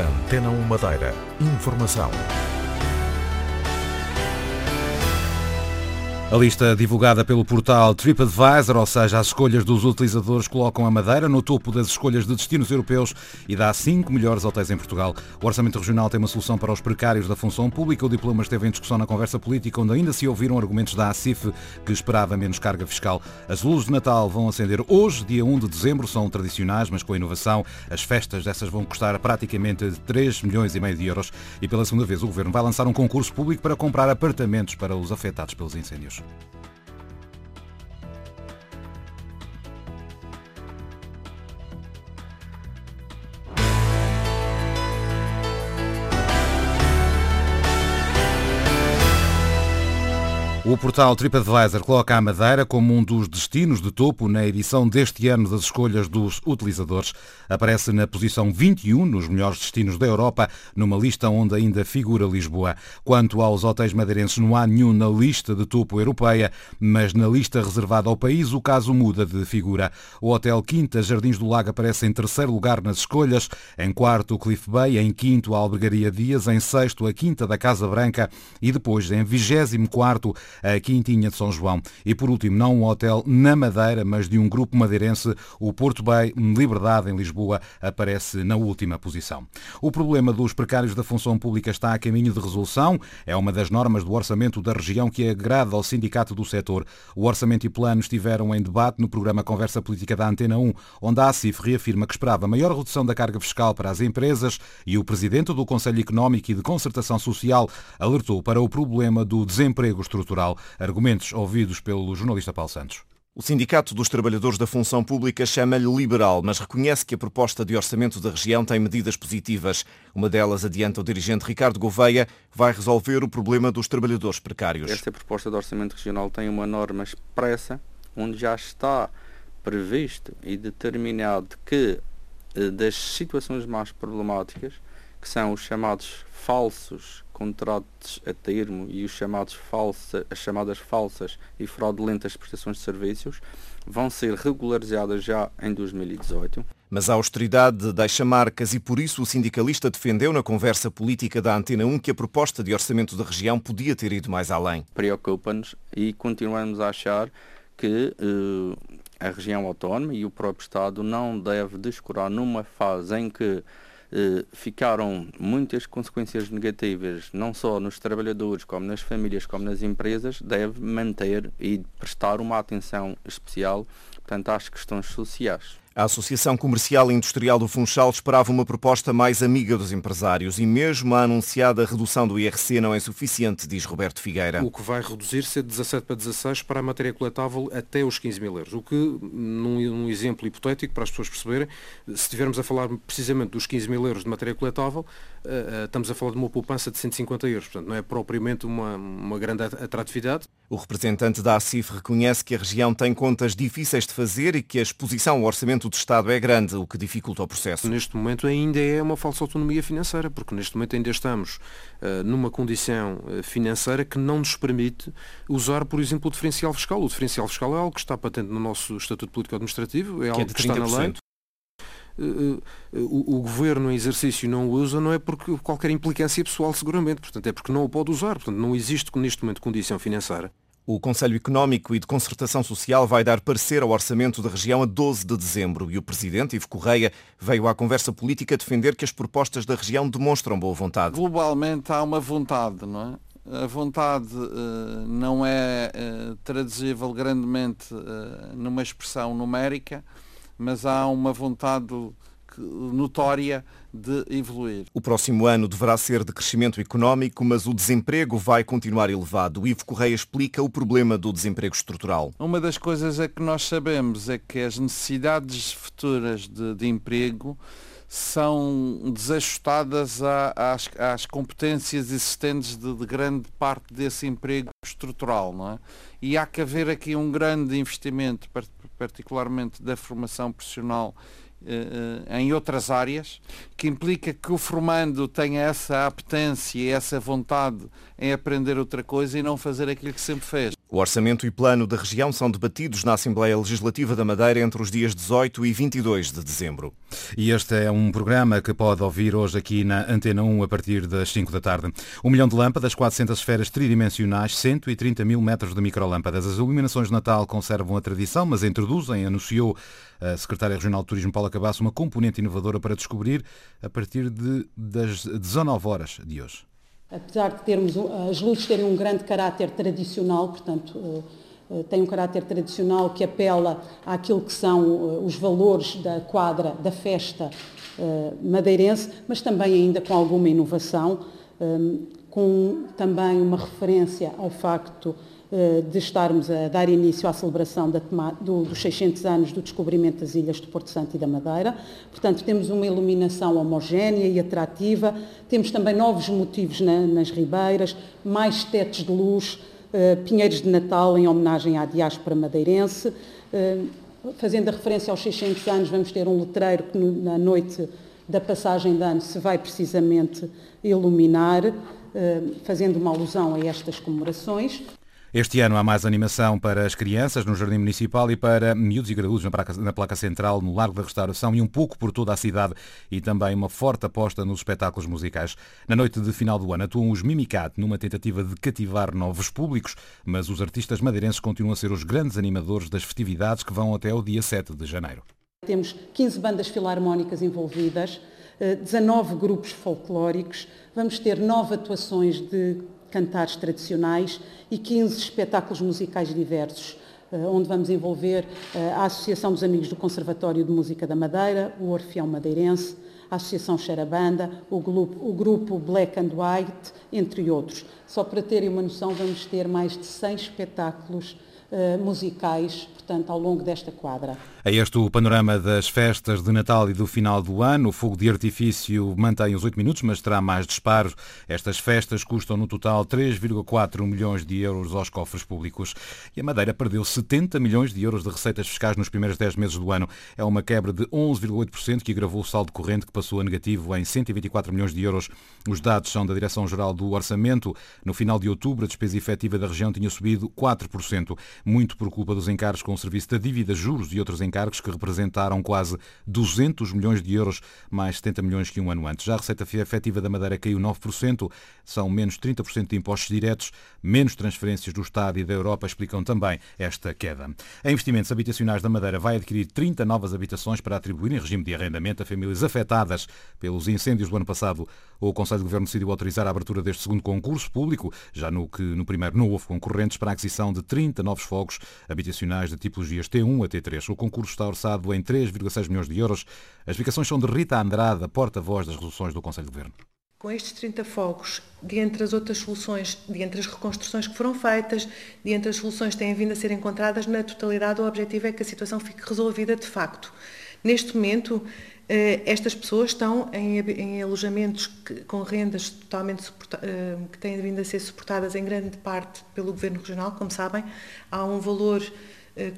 Antena 1 Madeira. Informação. A lista divulgada pelo portal TripAdvisor, ou seja, as escolhas dos utilizadores, colocam a Madeira no topo das escolhas de destinos europeus e dá cinco melhores hotéis em Portugal. O Orçamento Regional tem uma solução para os precários da função pública. O diploma esteve em discussão na conversa política, onde ainda se ouviram argumentos da ACIF, que esperava menos carga fiscal. As luzes de Natal vão acender hoje, dia 1 de dezembro, são tradicionais, mas com a inovação, as festas dessas vão custar praticamente 3 milhões e meio de euros. E pela segunda vez, o Governo vai lançar um concurso público para comprar apartamentos para os afetados pelos incêndios. News. O portal TripAdvisor coloca a Madeira como um dos destinos de topo na edição deste ano das escolhas dos utilizadores. Aparece na posição 21 nos melhores destinos da Europa, numa lista onde ainda figura Lisboa. Quanto aos hotéis madeirenses, não há nenhum na lista de topo europeia, mas na lista reservada ao país o caso muda de figura. O Hotel Quinta Jardins do Lago aparece em terceiro lugar nas escolhas, em quarto o Cliff Bay, em quinto a Albergaria Dias, em sexto a Quinta da Casa Branca e depois em vigésimo quarto a Quintinha de São João. E por último, não um hotel na Madeira, mas de um grupo madeirense, o Porto Bay Liberdade em Lisboa aparece na última posição. O problema dos precários da função pública está a caminho de resolução. É uma das normas do orçamento da região que agrada ao sindicato do setor. O orçamento e plano estiveram em debate no programa Conversa Política da Antena 1, onde a ACIF reafirma que esperava maior redução da carga fiscal para as empresas e o presidente do Conselho Económico e de Concertação Social alertou para o problema do desemprego estrutural. Argumentos ouvidos pelo jornalista Paulo Santos. O Sindicato dos Trabalhadores da Função Pública chama-lhe liberal, mas reconhece que a proposta de orçamento da região tem medidas positivas. Uma delas, adianta o dirigente Ricardo Gouveia, vai resolver o problema dos trabalhadores precários. Esta proposta de orçamento regional tem uma norma expressa, onde já está previsto e determinado que eh, das situações mais problemáticas, que são os chamados falsos contratos a termo e os chamados falsa, as chamadas falsas e fraudulentas prestações de serviços vão ser regularizadas já em 2018. Mas a austeridade deixa marcas e por isso o sindicalista defendeu na conversa política da Antena 1 que a proposta de orçamento da região podia ter ido mais além. Preocupa-nos e continuamos a achar que eh, a região autónoma e o próprio Estado não deve descurar numa fase em que eh, ficaram muitas consequências negativas, não só nos trabalhadores, como nas famílias, como nas empresas, deve manter e prestar uma atenção especial portanto, às questões sociais. A Associação Comercial e Industrial do Funchal esperava uma proposta mais amiga dos empresários e mesmo a anunciada redução do IRC não é suficiente, diz Roberto Figueira. O que vai reduzir-se é de 17 para 16 para a matéria coletável até os 15 mil euros. O que, num, exemplo hipotético, para as pessoas perceberem, se estivermos a falar precisamente dos 15 mil euros de matéria coletável, uh, uh, estamos a falar de uma poupança de 150 euros. Portanto, não é propriamente uma, uma grande atratividade. O representante da ACIF reconhece que a região tem contas difíceis de fazer e que a exposição ao orçamento orçamento do Estado é grande, o que dificulta o processo. Neste momento ainda é uma falsa autonomia financeira, porque neste momento ainda estamos uh, numa condição uh, financeira que não nos permite usar, por exemplo, o diferencial fiscal. O diferencial fiscal é algo que está patente no nosso Estatuto Político Administrativo, é que algo é que está na lei. Uh, o, o, governo em exercício não o usa não é porque qualquer implicância pessoal seguramente, portanto é porque não o pode usar, portanto não existe neste momento condição financeira o Conselho Económico e de Concertação Social vai dar parecer ao orçamento da região a 12 de dezembro e o Presidente, Ivo Correia, veio à conversa política defender que as propostas da região demonstram boa vontade. Globalmente há uma vontade, não é? A vontade uh, não é uh, traduzível grandemente uh, numa expressão numérica, mas há uma vontade notória de evoluir. O próximo ano deverá ser de crescimento económico, mas o desemprego vai continuar elevado. Ivo Correia explica o problema do desemprego estrutural. Uma das coisas é que nós sabemos é que as necessidades futuras de, de emprego são desajustadas às, às, competências existentes de, de, grande parte desse emprego estrutural. Não é? E há que haver aqui um grande investimento, particularmente da formação profissional em outras áreas, que implica que o formando tenha essa apetência e essa vontade em aprender outra coisa e não fazer aquilo que sempre fez. O orçamento e plano da região são debatidos na Assembleia Legislativa da Madeira entre os dias 18 e 22 de dezembro. E este é um programa que pode ouvir hoje aqui na Antena 1 a partir das 5 da tarde. Um milhão de lâmpadas, 400 esferas tridimensionais, 130 mil metros de microlâmpadas. As iluminações de Natal conservam a tradição, mas introduzem, anunciou a Secretária Regional de Turismo Paula Cabasso, uma componente inovadora para descobrir a partir de, das 19 horas de hoje apesar de termos as luzes terem um grande caráter tradicional, portanto, eh, eh, tem um caráter tradicional que apela àquilo que são eh, os valores da quadra, da festa madeirense, mas também ainda com alguma inovação, com também uma referência ao facto de estarmos a dar início à celebração da, do, dos 600 anos do descobrimento das ilhas de Porto Santo e da Madeira. Portanto, temos uma iluminação homogénea e atrativa, temos também novos motivos na, nas ribeiras, mais tetos de luz, uh, pinheiros de Natal em homenagem à diáspora madeirense. Uh, fazendo a referência aos 600 anos, vamos ter um letreiro que na noite da passagem de ano se vai precisamente iluminar, fazendo uma alusão a estas comemorações. Este ano há mais animação para as crianças no Jardim Municipal e para miúdos e graúdos na placa, na placa Central, no Largo da Restauração e um pouco por toda a cidade e também uma forte aposta nos espetáculos musicais. Na noite de final do ano atuam os Mimicat numa tentativa de cativar novos públicos, mas os artistas madeirenses continuam a ser os grandes animadores das festividades que vão até o dia 7 de janeiro. Temos 15 bandas filarmónicas envolvidas, 19 eh, grupos folclóricos, vamos ter nove atuações de cantares tradicionais e 15 espetáculos musicais diversos, eh, onde vamos envolver eh, a Associação dos Amigos do Conservatório de Música da Madeira, o Orfeão Madeirense, a Associação Xarabanda, o grupo, o grupo Black and White, entre outros. Só para terem uma noção, vamos ter mais de 100 espetáculos uh, musicais portanto, ao longo desta quadra. É este o panorama das festas de Natal e do final do ano. O fogo de artifício mantém os 8 minutos, mas terá mais disparos. Estas festas custam no total 3,4 milhões de euros aos cofres públicos. E a Madeira perdeu 70 milhões de euros de receitas fiscais nos primeiros 10 meses do ano. É uma quebra de 11,8% que agravou o saldo corrente, que passou a negativo em 124 milhões de euros. Os dados são da Direção-Geral do Orçamento. No final de outubro, a despesa efetiva da região tinha subido 4%, muito por culpa dos encargos com o serviço da dívida, juros e outros encargos que representaram quase 200 milhões de euros, mais 70 milhões que um ano antes. Já a receita efetiva da Madeira caiu 9%, são menos 30% de impostos diretos, menos transferências do Estado e da Europa explicam também esta queda. A Investimentos Habitacionais da Madeira vai adquirir 30 novas habitações para atribuir em regime de arrendamento a famílias afetadas pelos incêndios do ano passado. O Conselho de Governo decidiu autorizar a abertura deste segundo concurso público, já no que no primeiro não houve concorrentes, para a aquisição de 30 novos fogos habitacionais de tipologias T1 a T3. O concurso está orçado em 3,6 milhões de euros. As explicações são de Rita Andrade, porta-voz das resoluções do Conselho de Governo. Com estes 30 fogos, dentre as outras soluções, dentre as reconstruções que foram feitas, dentre as soluções que têm vindo a ser encontradas, na totalidade o objetivo é que a situação fique resolvida de facto. Neste momento, eh, estas pessoas estão em, alojamentos com rendas totalmente eh, que têm vindo a ser suportadas em grande parte pelo Governo Regional, como sabem, há um valor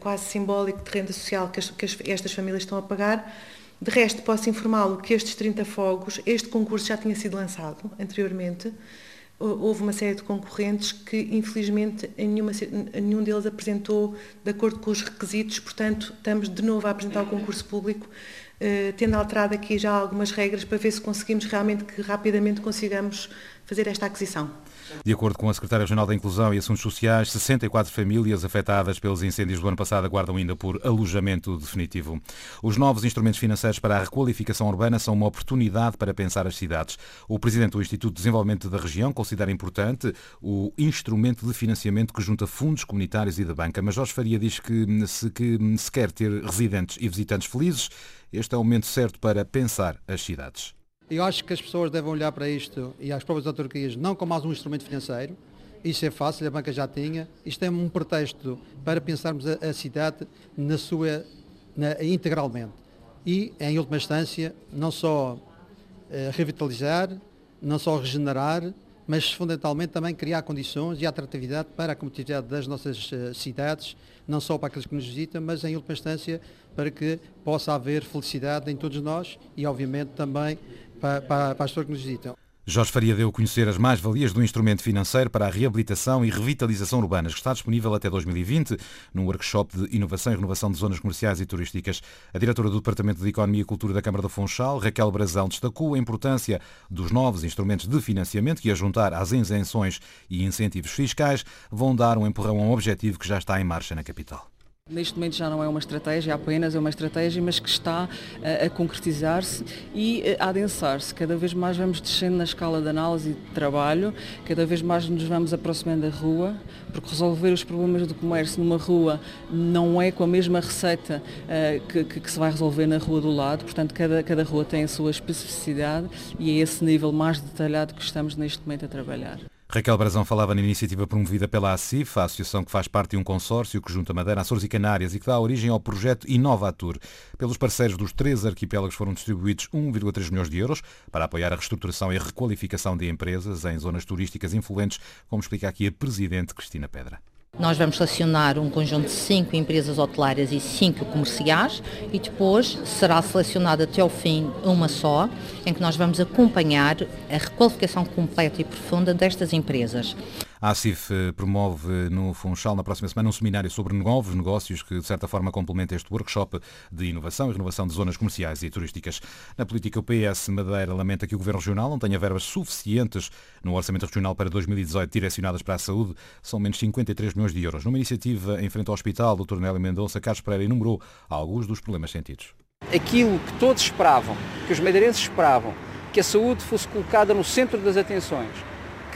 quase simbólico de renda social que, as, que estas famílias estão a pagar. De resto, posso informá-lo que estes 30 fogos, este concurso já tinha sido lançado anteriormente. Houve uma série de concorrentes que, infelizmente, nenhuma, nenhum deles apresentou de acordo com os requisitos, portanto, estamos de novo a apresentar o concurso público, eh, tendo alterado aqui já algumas regras para ver se conseguimos realmente que rapidamente consigamos fazer esta aquisição. De acordo com a Secretária Regional da Inclusão e Assuntos Sociais, 64 famílias afetadas pelos incêndios do ano passado aguardam ainda por alojamento definitivo. Os novos instrumentos financeiros para a requalificação urbana são uma oportunidade para pensar as cidades. O Presidente do Instituto de Desenvolvimento da Região considera importante o instrumento de financiamento que junta fundos comunitários e da banca, mas Jorge Faria diz que se, que se quer ter residentes e visitantes felizes, este é o momento certo para pensar as cidades. Eu acho que as pessoas devem olhar para isto e às próprias autarquias não como mais um instrumento financeiro. Isso é fácil, a banca já tinha. Isto é um pretexto para pensarmos a, a cidade na sua, na, integralmente. E, em última instância, não só eh, revitalizar, não só regenerar, mas fundamentalmente também criar condições e atratividade para a competitividade das nossas uh, cidades, não só para aqueles que nos visitam, mas em última instância para que possa haver felicidade em todos nós e obviamente também para, para, as pessoas que nos visitam. Jorge Faria deu a conhecer as mais-valias do instrumento financeiro para a reabilitação e revitalização urbanas, que está disponível até 2020 num workshop de inovação e renovação de zonas comerciais e turísticas. A diretora do Departamento de Economia e Cultura da Câmara do Funchal, Raquel Brazão, destacou a importância dos novos instrumentos de financiamento que, a juntar às isenções e incentivos fiscais, vão dar um empurrão a um objetivo que já está em marcha na capital. Neste momento já não é uma estratégia apenas, é uma estratégia, mas que está uh, a concretizar-se e uh, a adensar-se. Cada vez mais vamos descendo na escala de análise de trabalho, cada vez mais nos vamos aproximando da rua, porque resolver os problemas do comércio numa rua não é com a mesma receita uh, que, que, que, se vai resolver na rua do lado, portanto cada, cada rua tem a sua especificidade e é esse nível mais detalhado que estamos neste momento a trabalhar. Raquel Brazão falava na iniciativa promovida pela ACIF, a associação que faz parte de um consórcio que junta Madeira, Açores e Canárias e que dá origem ao projeto Inovatur. Pelos parceiros dos três arquipélagos foram distribuídos 1,3 milhões de euros para apoiar a reestruturação e requalificação de empresas em zonas turísticas influentes, como explica aqui a Presidente Cristina Pedra. Nós vamos selecionar um conjunto de cinco empresas hotelares e cinco comerciais e depois será selecionada até ao fim uma só, em que nós vamos acompanhar a requalificação completa e profunda destas empresas. A ACIF eh, promove no Funchal na próxima semana um seminário sobre novos negócios que, de certa forma, complementa este workshop de inovação e renovação de zonas comerciais e turísticas. Na política, o PS Madeira lamenta que o Governo Regional não tenha verbas suficientes no Orçamento Regional para 2018 direcionadas para a saúde. São menos 53 milhões de euros. Numa iniciativa em frente ao hospital, Dr. Nélio Mendonça Carlos Pereira enumerou alguns dos problemas sentidos. Aquilo que todos esperavam, que os madeirenses esperavam, que a saúde fosse colocada no centro das atenções,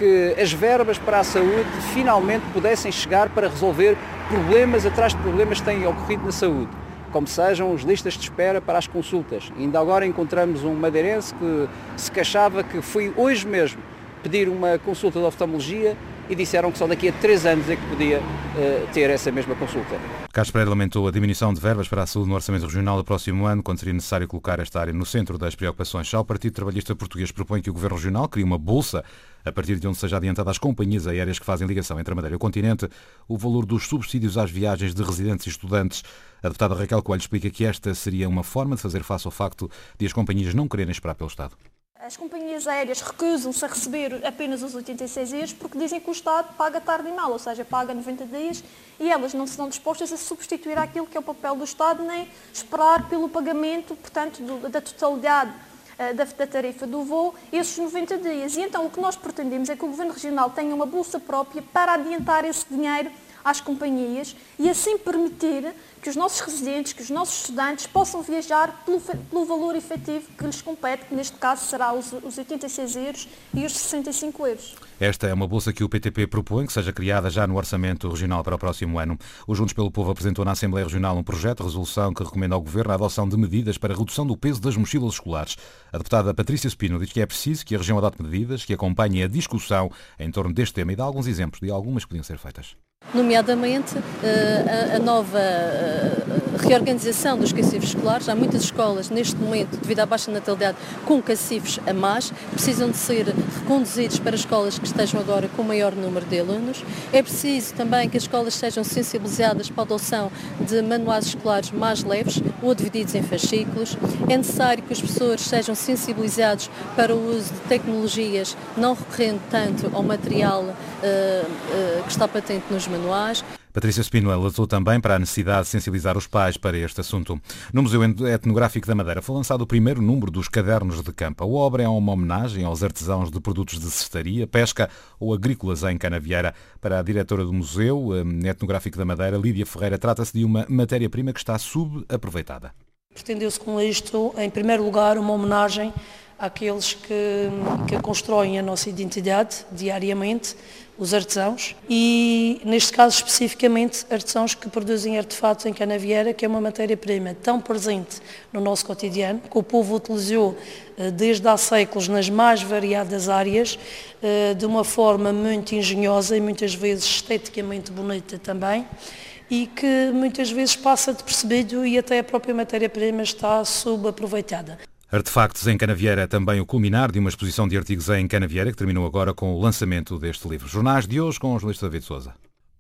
que as verbas para a saúde finalmente pudessem chegar para resolver problemas atrás de problemas que têm ocorrido na saúde, como sejam as listas de espera para as consultas. Ainda agora encontramos um madeirense que se queixava que foi hoje mesmo pedir uma consulta de oftalmologia e disseram que só daqui a três anos é que podia uh, ter essa mesma consulta. Carlos Pereira lamentou a diminuição de verbas para a saúde no Orçamento Regional do próximo ano, quando seria necessário colocar esta área no centro das preocupações. Já o Partido Trabalhista Português propõe que o Governo Regional crie uma bolsa a partir de onde seja adiantada às companhias aéreas que fazem ligação entre a Madeira e o continente, o valor dos subsídios às viagens de residentes e estudantes. A deputada Raquel Coelho explica que esta seria uma forma de fazer face ao facto de as companhias não quererem esperar pelo Estado. As companhias aéreas recusam-se a receber apenas os 86 dias porque dizem que o Estado paga tarde e mal, ou seja, paga 90 dias e elas não serão dispostas a substituir aquilo que é o papel do Estado, nem esperar pelo pagamento, portanto, do, da totalidade uh, da, da, tarifa do voo, esses 90 dias. E então o que nós pretendemos é que o Governo Regional tenha uma bolsa própria para adiantar esse dinheiro às companhias e assim permitir que os nossos residentes, que os nossos estudantes possam viajar pelo, pelo valor efetivo que lhes compete, que neste caso será os, os 86 euros e os 65 euros. Esta é uma bolsa que o PTP propõe que seja criada já no Orçamento Regional para o próximo ano. O Juntos pelo Povo apresentou na Assembleia Regional um projeto de resolução que recomenda ao Governo a adoção de medidas para a redução do peso das mochilas escolares. A deputada Patrícia Spino diz que é preciso que a região adote medidas que acompanhem a discussão em torno deste tema e dá alguns exemplos de algumas que podiam ser feitas nomeadamente eh, a nova eh, reorganização dos cacifes escolares. Há muitas escolas, neste momento, devido à baixa natalidade, com cacifes a mais, precisam de ser reconduzidos para escolas que estejam agora com maior número de alunos. É preciso também que as escolas sejam sensibilizadas para a adoção de manuais escolares mais leves ou divididos em fascículos. É necessário que os professores sejam sensibilizados para o uso de tecnologias, não recorrendo tanto ao material uh, uh, que está patente nos manuais. Patrícia Spino alertou também para a necessidade de sensibilizar os pais para este assunto. No Museu Etnográfico da Madeira foi lançado o primeiro número dos Cadernos de Campo. A obra é uma homenagem aos artesãos de produtos de cestaria, pesca ou agrícolas em Canavieira. Para a diretora do Museu eh, Etnográfico da Madeira, Lídia Ferreira, trata-se de uma matéria-prima que está subaproveitada. Pretendeu-se com isto, em primeiro lugar, uma homenagem àqueles que, que constroem a nossa identidade diariamente, os artesãos, e neste caso especificamente artesãos que produzem artefatos em canavieira, que é uma matéria-prima tão presente no nosso cotidiano, que o povo utilizou eh, desde há séculos nas mais variadas áreas, eh, de uma forma muito engenhosa e muitas vezes esteticamente bonita também, e que muitas vezes passa de percebido e até a própria matéria-prima está subaproveitada. Artefactos em Canavieira é também o culminar de uma exposição de artigos em Canavieira que terminou agora com o lançamento deste livro. Jornais de hoje com o jornalista David Souza.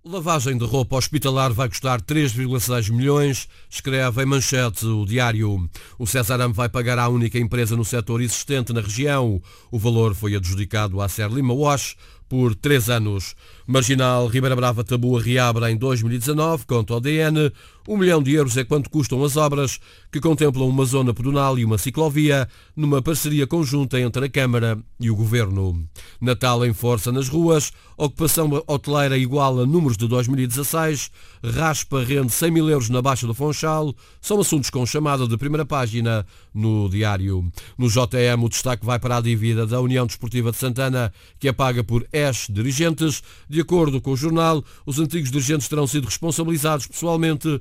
Lavagem de roupa hospitalar vai custar 3,6 milhões, escreve em manchete o diário. O Cesarame vai pagar à única empresa no setor existente na região. O valor foi adjudicado à Ser Lima Wash por três anos. Marginal Ribeira Brava Tabua reabre em 2019, conta o DN. Um milhão de euros é quanto custam as obras, que contemplam uma zona pedonal e uma ciclovia, numa parceria conjunta entre a Câmara e o Governo. Natal em força nas ruas, ocupação hoteleira igual a números de 2016, raspa rende 100 mil euros na Baixa do Fonchal, são assuntos com chamada de primeira página no diário. No JM, o destaque vai para a dívida da União Desportiva de Santana, que é paga por ES dirigentes. De acordo com o jornal, os antigos dirigentes terão sido responsabilizados pessoalmente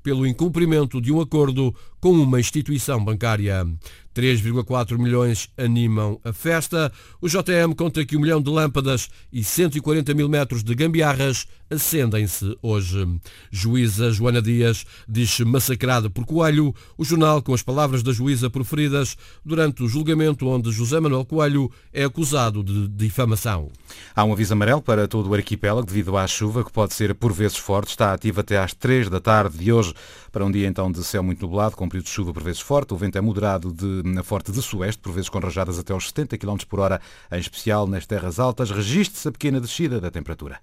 pelo incumprimento de um acordo com uma instituição bancária. 3,4 milhões animam a festa. O JM conta que um milhão de lâmpadas e 140 mil metros de gambiarras acendem-se hoje. Juíza Joana Dias diz-se massacrada por Coelho. O jornal com as palavras da juíza proferidas durante o julgamento onde José Manuel Coelho é acusado de difamação. Há um aviso amarelo para todo o arquipélago devido à chuva que pode ser por vezes forte. Está ativo até às 3 da tarde de hoje para um dia então de céu muito nublado, com período de chuva por vezes forte. O vento é moderado de forte de sueste, por vezes com rajadas até aos 70 km por hora, em especial nas terras altas. Registre-se a pequena descida da temperatura.